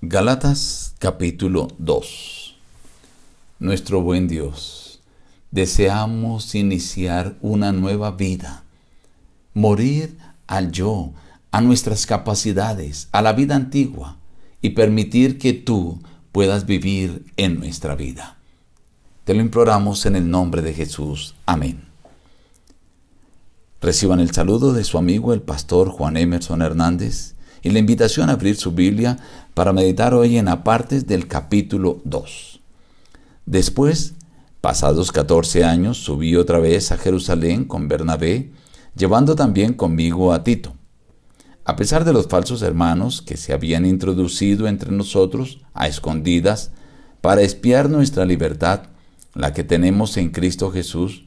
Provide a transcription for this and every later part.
Galatas capítulo 2 Nuestro buen Dios, deseamos iniciar una nueva vida, morir al yo, a nuestras capacidades, a la vida antigua y permitir que tú puedas vivir en nuestra vida. Te lo imploramos en el nombre de Jesús. Amén. Reciban el saludo de su amigo el pastor Juan Emerson Hernández y la invitación a abrir su Biblia para meditar hoy en apartes del capítulo 2. Después, pasados 14 años, subí otra vez a Jerusalén con Bernabé, llevando también conmigo a Tito. A pesar de los falsos hermanos que se habían introducido entre nosotros a escondidas para espiar nuestra libertad, la que tenemos en Cristo Jesús,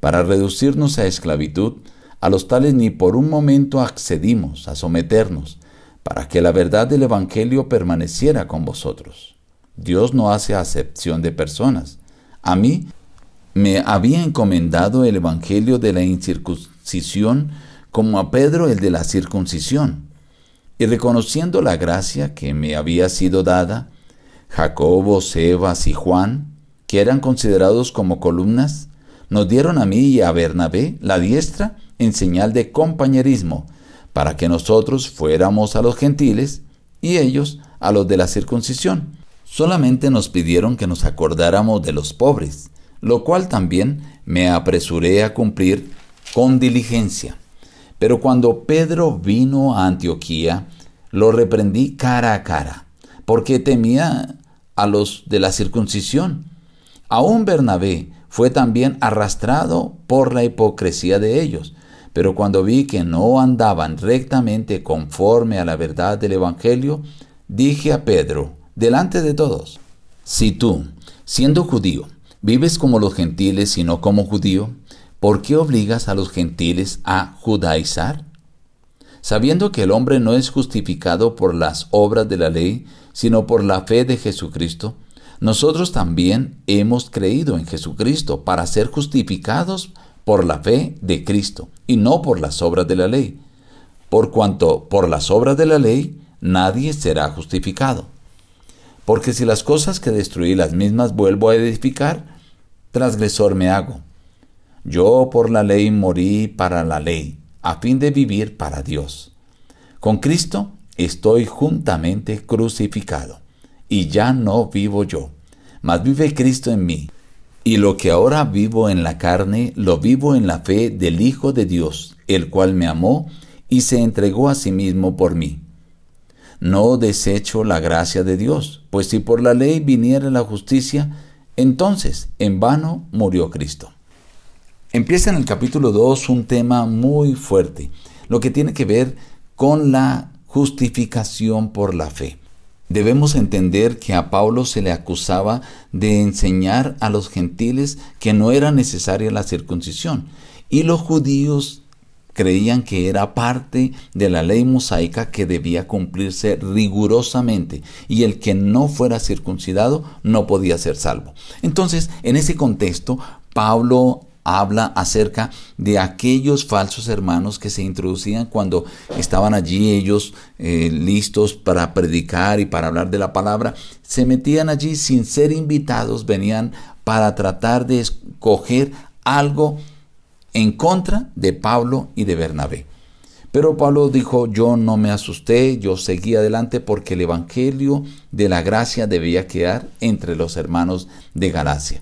para reducirnos a esclavitud, a los tales ni por un momento accedimos a someternos, para que la verdad del Evangelio permaneciera con vosotros. Dios no hace acepción de personas. A mí me había encomendado el Evangelio de la incircuncisión como a Pedro el de la circuncisión. Y reconociendo la gracia que me había sido dada, Jacobo, Sebas y Juan, que eran considerados como columnas, nos dieron a mí y a Bernabé la diestra en señal de compañerismo, para que nosotros fuéramos a los gentiles y ellos a los de la circuncisión. Solamente nos pidieron que nos acordáramos de los pobres, lo cual también me apresuré a cumplir con diligencia. Pero cuando Pedro vino a Antioquía, lo reprendí cara a cara, porque temía a los de la circuncisión. Aún Bernabé fue también arrastrado por la hipocresía de ellos, pero cuando vi que no andaban rectamente conforme a la verdad del Evangelio, dije a Pedro, delante de todos, si tú, siendo judío, vives como los gentiles y no como judío, ¿por qué obligas a los gentiles a judaizar? Sabiendo que el hombre no es justificado por las obras de la ley, sino por la fe de Jesucristo, nosotros también hemos creído en Jesucristo para ser justificados por la fe de Cristo y no por las obras de la ley, por cuanto por las obras de la ley nadie será justificado. Porque si las cosas que destruí las mismas vuelvo a edificar, transgresor me hago. Yo por la ley morí para la ley, a fin de vivir para Dios. Con Cristo estoy juntamente crucificado, y ya no vivo yo, mas vive Cristo en mí. Y lo que ahora vivo en la carne, lo vivo en la fe del Hijo de Dios, el cual me amó y se entregó a sí mismo por mí. No desecho la gracia de Dios, pues si por la ley viniera la justicia, entonces en vano murió Cristo. Empieza en el capítulo 2 un tema muy fuerte, lo que tiene que ver con la justificación por la fe. Debemos entender que a Pablo se le acusaba de enseñar a los gentiles que no era necesaria la circuncisión y los judíos creían que era parte de la ley mosaica que debía cumplirse rigurosamente y el que no fuera circuncidado no podía ser salvo. Entonces, en ese contexto, Pablo habla acerca de aquellos falsos hermanos que se introducían cuando estaban allí ellos eh, listos para predicar y para hablar de la palabra, se metían allí sin ser invitados, venían para tratar de escoger algo en contra de Pablo y de Bernabé. Pero Pablo dijo, yo no me asusté, yo seguí adelante porque el Evangelio de la gracia debía quedar entre los hermanos de Galacia.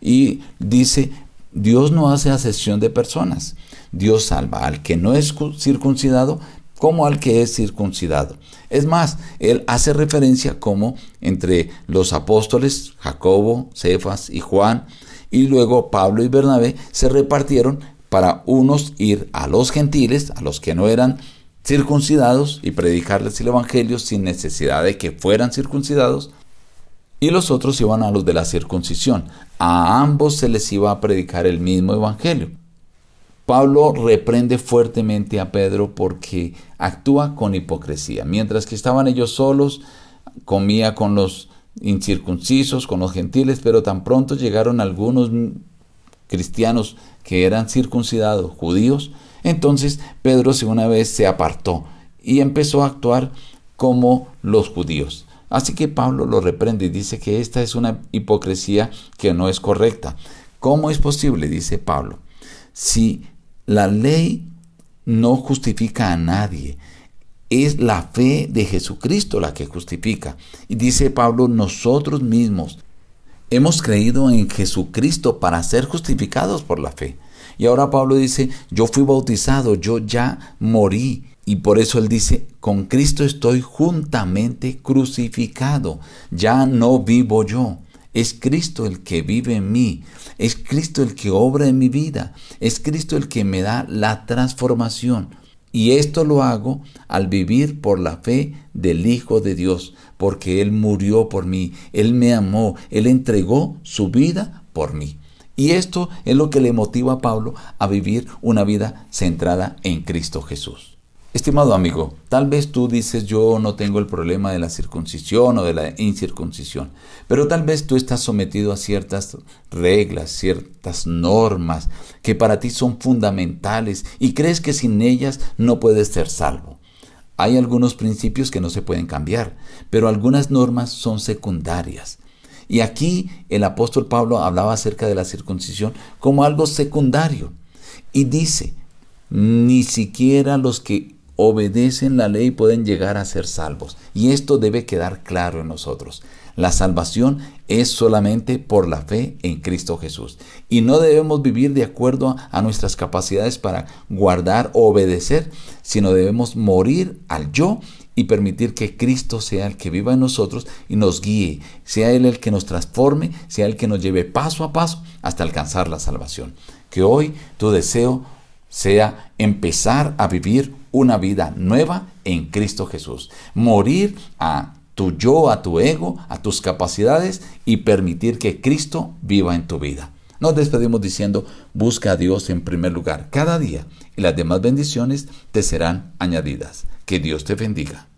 Y dice, Dios no hace asesión de personas. Dios salva al que no es circuncidado como al que es circuncidado. Es más, él hace referencia como entre los apóstoles Jacobo, Cefas y Juan, y luego Pablo y Bernabé se repartieron para unos ir a los gentiles, a los que no eran circuncidados, y predicarles el Evangelio sin necesidad de que fueran circuncidados, y los otros iban a los de la circuncisión. A ambos se les iba a predicar el mismo evangelio. Pablo reprende fuertemente a Pedro porque actúa con hipocresía. Mientras que estaban ellos solos, comía con los incircuncisos, con los gentiles, pero tan pronto llegaron algunos cristianos que eran circuncidados, judíos, entonces Pedro una vez se apartó y empezó a actuar como los judíos Así que Pablo lo reprende y dice que esta es una hipocresía que no es correcta. ¿Cómo es posible? dice Pablo. Si la ley no justifica a nadie, es la fe de Jesucristo la que justifica. Y dice Pablo, nosotros mismos hemos creído en Jesucristo para ser justificados por la fe. Y ahora Pablo dice, yo fui bautizado, yo ya morí. Y por eso él dice, con Cristo estoy juntamente crucificado. Ya no vivo yo. Es Cristo el que vive en mí. Es Cristo el que obra en mi vida. Es Cristo el que me da la transformación. Y esto lo hago al vivir por la fe del Hijo de Dios, porque Él murió por mí, Él me amó, Él entregó su vida por mí. Y esto es lo que le motiva a Pablo a vivir una vida centrada en Cristo Jesús. Estimado amigo, tal vez tú dices yo no tengo el problema de la circuncisión o de la incircuncisión, pero tal vez tú estás sometido a ciertas reglas, ciertas normas que para ti son fundamentales y crees que sin ellas no puedes ser salvo. Hay algunos principios que no se pueden cambiar, pero algunas normas son secundarias. Y aquí el apóstol Pablo hablaba acerca de la circuncisión como algo secundario y dice, ni siquiera los que obedecen la ley pueden llegar a ser salvos. Y esto debe quedar claro en nosotros. La salvación es solamente por la fe en Cristo Jesús. Y no debemos vivir de acuerdo a nuestras capacidades para guardar o obedecer, sino debemos morir al yo y permitir que Cristo sea el que viva en nosotros y nos guíe, sea Él el que nos transforme, sea el que nos lleve paso a paso hasta alcanzar la salvación. Que hoy tu deseo sea empezar a vivir una vida nueva en Cristo Jesús. Morir a tu yo, a tu ego, a tus capacidades y permitir que Cristo viva en tu vida. Nos despedimos diciendo, busca a Dios en primer lugar cada día y las demás bendiciones te serán añadidas. Que Dios te bendiga.